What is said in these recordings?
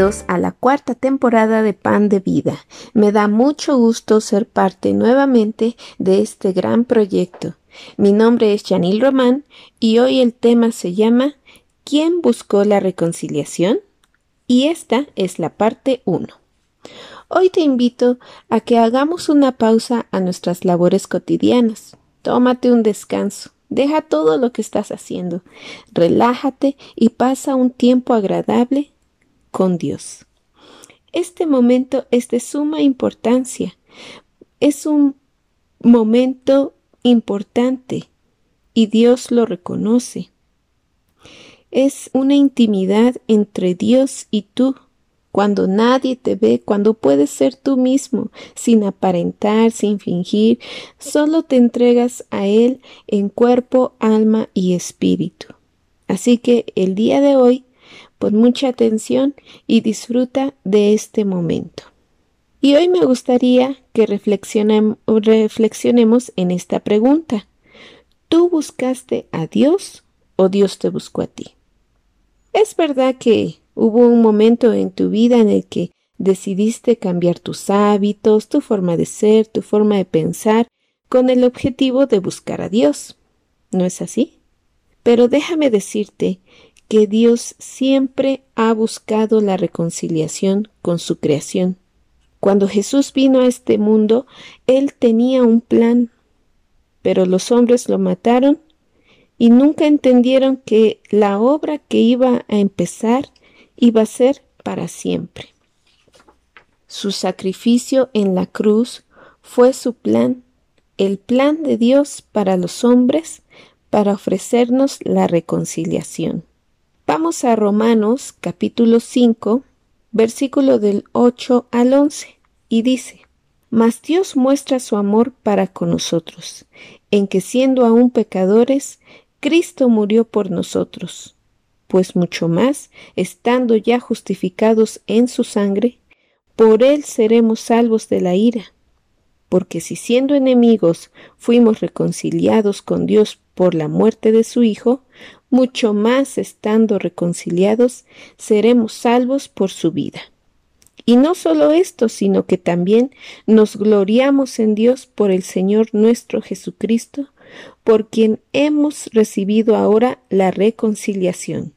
Bienvenidos a la cuarta temporada de Pan de Vida. Me da mucho gusto ser parte nuevamente de este gran proyecto. Mi nombre es Janil Román y hoy el tema se llama ¿Quién buscó la reconciliación? Y esta es la parte 1. Hoy te invito a que hagamos una pausa a nuestras labores cotidianas. Tómate un descanso. Deja todo lo que estás haciendo. Relájate y pasa un tiempo agradable con Dios. Este momento es de suma importancia. Es un momento importante y Dios lo reconoce. Es una intimidad entre Dios y tú, cuando nadie te ve, cuando puedes ser tú mismo, sin aparentar, sin fingir, solo te entregas a Él en cuerpo, alma y espíritu. Así que el día de hoy Pon mucha atención y disfruta de este momento. Y hoy me gustaría que reflexionemos en esta pregunta. ¿Tú buscaste a Dios o Dios te buscó a ti? Es verdad que hubo un momento en tu vida en el que decidiste cambiar tus hábitos, tu forma de ser, tu forma de pensar, con el objetivo de buscar a Dios. ¿No es así? Pero déjame decirte que Dios siempre ha buscado la reconciliación con su creación. Cuando Jesús vino a este mundo, Él tenía un plan, pero los hombres lo mataron y nunca entendieron que la obra que iba a empezar iba a ser para siempre. Su sacrificio en la cruz fue su plan, el plan de Dios para los hombres, para ofrecernos la reconciliación. Vamos a Romanos capítulo 5, versículo del 8 al 11, y dice, Mas Dios muestra su amor para con nosotros, en que siendo aún pecadores, Cristo murió por nosotros, pues mucho más, estando ya justificados en su sangre, por él seremos salvos de la ira. Porque si siendo enemigos fuimos reconciliados con Dios por la muerte de su Hijo, mucho más estando reconciliados, seremos salvos por su vida. Y no solo esto, sino que también nos gloriamos en Dios por el Señor nuestro Jesucristo, por quien hemos recibido ahora la reconciliación.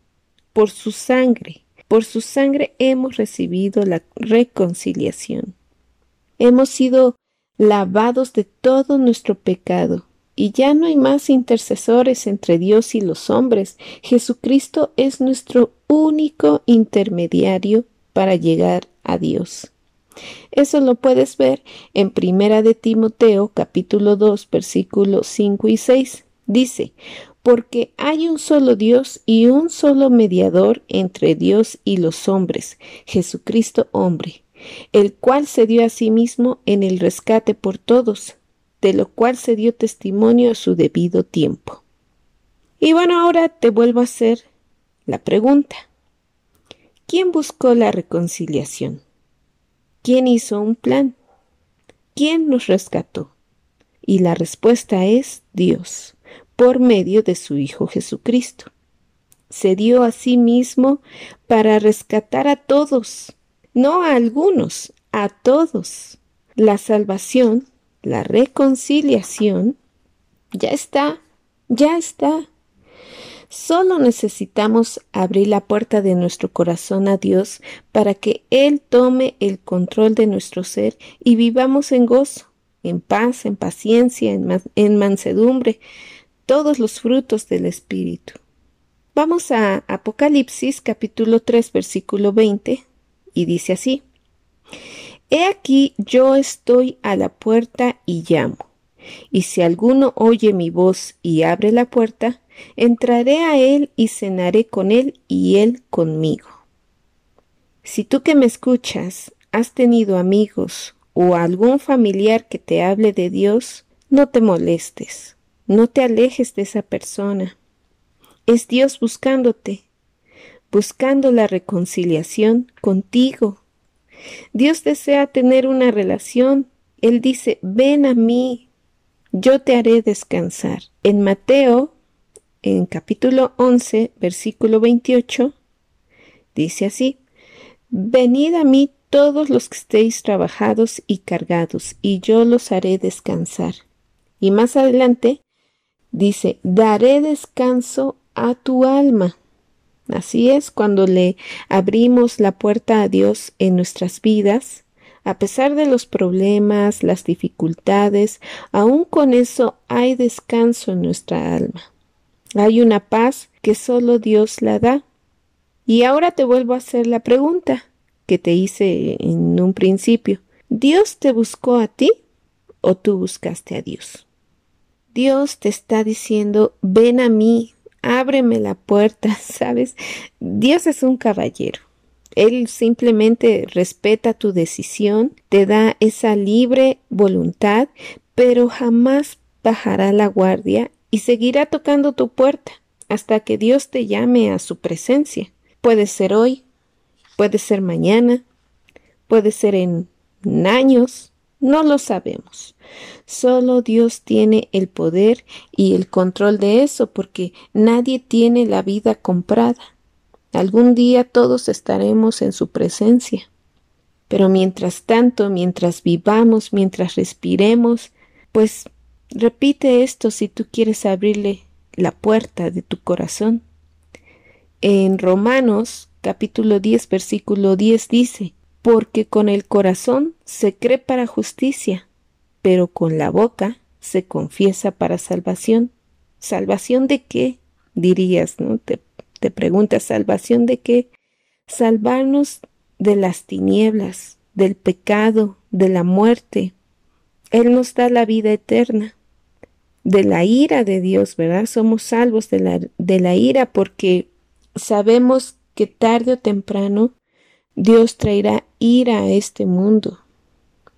Por su sangre, por su sangre hemos recibido la reconciliación. Hemos sido lavados de todo nuestro pecado y ya no hay más intercesores entre Dios y los hombres. Jesucristo es nuestro único intermediario para llegar a Dios. Eso lo puedes ver en Primera de Timoteo capítulo 2 versículos 5 y 6. Dice, porque hay un solo Dios y un solo mediador entre Dios y los hombres, Jesucristo hombre, el cual se dio a sí mismo en el rescate por todos de lo cual se dio testimonio a su debido tiempo. Y bueno, ahora te vuelvo a hacer la pregunta. ¿Quién buscó la reconciliación? ¿Quién hizo un plan? ¿Quién nos rescató? Y la respuesta es Dios, por medio de su Hijo Jesucristo. Se dio a sí mismo para rescatar a todos, no a algunos, a todos. La salvación la reconciliación, ya está, ya está. Solo necesitamos abrir la puerta de nuestro corazón a Dios para que Él tome el control de nuestro ser y vivamos en gozo, en paz, en paciencia, en, mansedumbre, todos los frutos del Espíritu. Vamos a Apocalipsis capítulo 3 versículo 20 y dice así. He aquí yo estoy a la puerta y llamo. Y si alguno oye mi voz y abre la puerta, entraré a él y cenaré con él y él conmigo. Si tú que me escuchas has tenido amigos o algún familiar que te hable de Dios, no te molestes, no te alejes de esa persona. Es Dios buscándote, buscando la reconciliación contigo. Dios desea tener una relación. Él dice, ven a mí, yo te haré descansar. En Mateo, en capítulo 11, versículo 28, dice así, Venid a mí todos los que estéis trabajados y cargados, y yo los haré descansar. Y más adelante dice, daré descanso a tu alma. Así es, cuando le abrimos la puerta a Dios en nuestras vidas, a pesar de los problemas, las dificultades, aún con eso hay descanso en nuestra alma. Hay una paz que solo Dios la da. Y ahora te vuelvo a hacer la pregunta que te hice en un principio. ¿Dios te buscó a ti o tú buscaste a Dios? Dios te está diciendo, ven a mí, ábreme la puerta, ¿sabes? Dios es un caballero. Él simplemente respeta tu decisión, te da esa libre voluntad, pero jamás bajará la guardia y seguirá tocando tu puerta hasta que Dios te llame a su presencia. Puede ser hoy, puede ser mañana, puede ser en años, no lo sabemos. Solo Dios tiene el poder y el control de eso porque nadie tiene la vida comprada. Algún día todos estaremos en su presencia. Pero mientras tanto, mientras vivamos, mientras respiremos, pues repite esto si tú quieres abrirle la puerta de tu corazón. En Romanos capítulo 10, versículo 10 dice, porque con el corazón se cree para justicia, pero con la boca se confiesa para salvación. ¿Salvación de qué? dirías, ¿no? Te, te preguntas, ¿salvación de qué? Salvarnos de las tinieblas, del pecado, de la muerte. Él nos da la vida eterna, de la ira de Dios, ¿verdad? Somos salvos de la, de la ira porque sabemos que tarde o temprano Dios traerá ira a este mundo.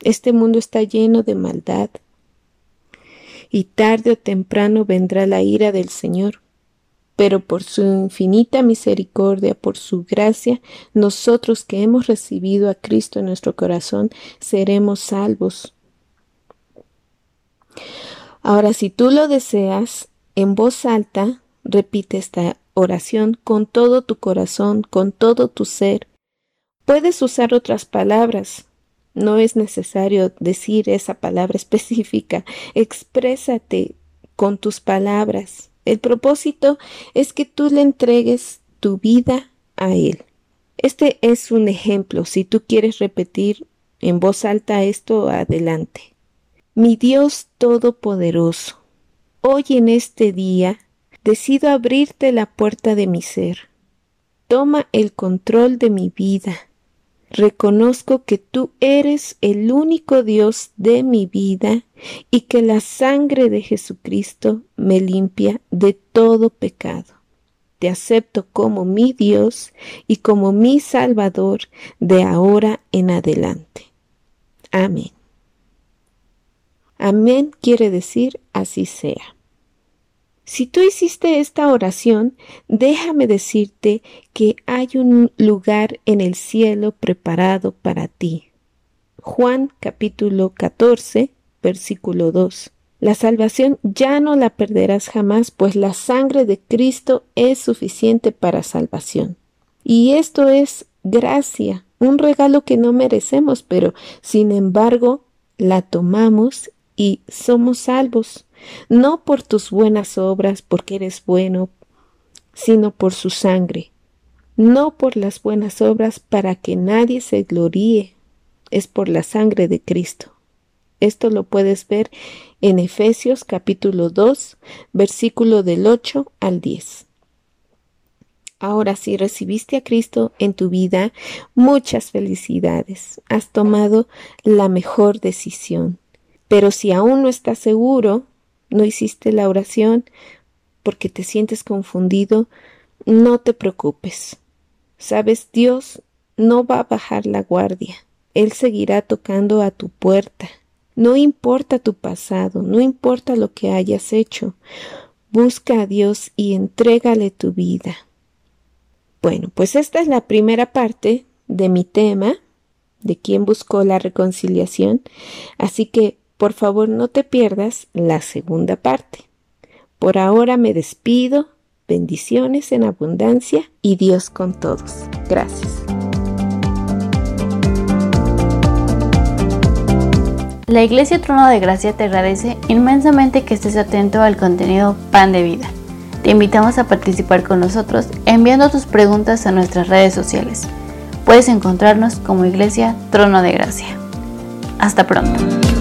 Este mundo está lleno de maldad. Y tarde o temprano vendrá la ira del Señor. Pero por su infinita misericordia, por su gracia, nosotros que hemos recibido a Cristo en nuestro corazón, seremos salvos. Ahora, si tú lo deseas, en voz alta, repite esta oración con todo tu corazón, con todo tu ser. Puedes usar otras palabras. No es necesario decir esa palabra específica. Exprésate con tus palabras. El propósito es que tú le entregues tu vida a Él. Este es un ejemplo. Si tú quieres repetir en voz alta esto, adelante. Mi Dios Todopoderoso, hoy en este día decido abrirte la puerta de mi ser. Toma el control de mi vida. Reconozco que tú eres el único Dios de mi vida y que la sangre de Jesucristo me limpia de todo pecado. Te acepto como mi Dios y como mi Salvador de ahora en adelante. Amén. Amén quiere decir así sea. Si tú hiciste esta oración, déjame decirte que hay un lugar en el cielo preparado para ti. Juan capítulo 14, versículo 2. La salvación ya no la perderás jamás, pues la sangre de Cristo es suficiente para salvación. Y esto es gracia, un regalo que no merecemos, pero sin embargo la tomamos y somos salvos no por tus buenas obras, porque eres bueno, sino por su sangre, no por las buenas obras para que nadie se gloríe, es por la sangre de Cristo. Esto lo puedes ver en Efesios capítulo 2, versículo del 8 al 10. Ahora, si recibiste a Cristo en tu vida, muchas felicidades. Has tomado la mejor decisión. Pero si aún no estás seguro, no hiciste la oración porque te sientes confundido, no te preocupes. Sabes, Dios no va a bajar la guardia. Él seguirá tocando a tu puerta. No importa tu pasado, no importa lo que hayas hecho. Busca a Dios y entrégale tu vida. Bueno, pues esta es la primera parte de mi tema, de quién buscó la reconciliación, así que por favor no te pierdas la segunda parte. Por ahora me despido, bendiciones en abundancia y Dios con todos. Gracias. La Iglesia Trono de Gracia te agradece inmensamente que estés atento al contenido Pan de Vida. Te invitamos a participar con nosotros enviando tus preguntas a nuestras redes sociales. Puedes encontrarnos como Iglesia Trono de Gracia. Hasta pronto.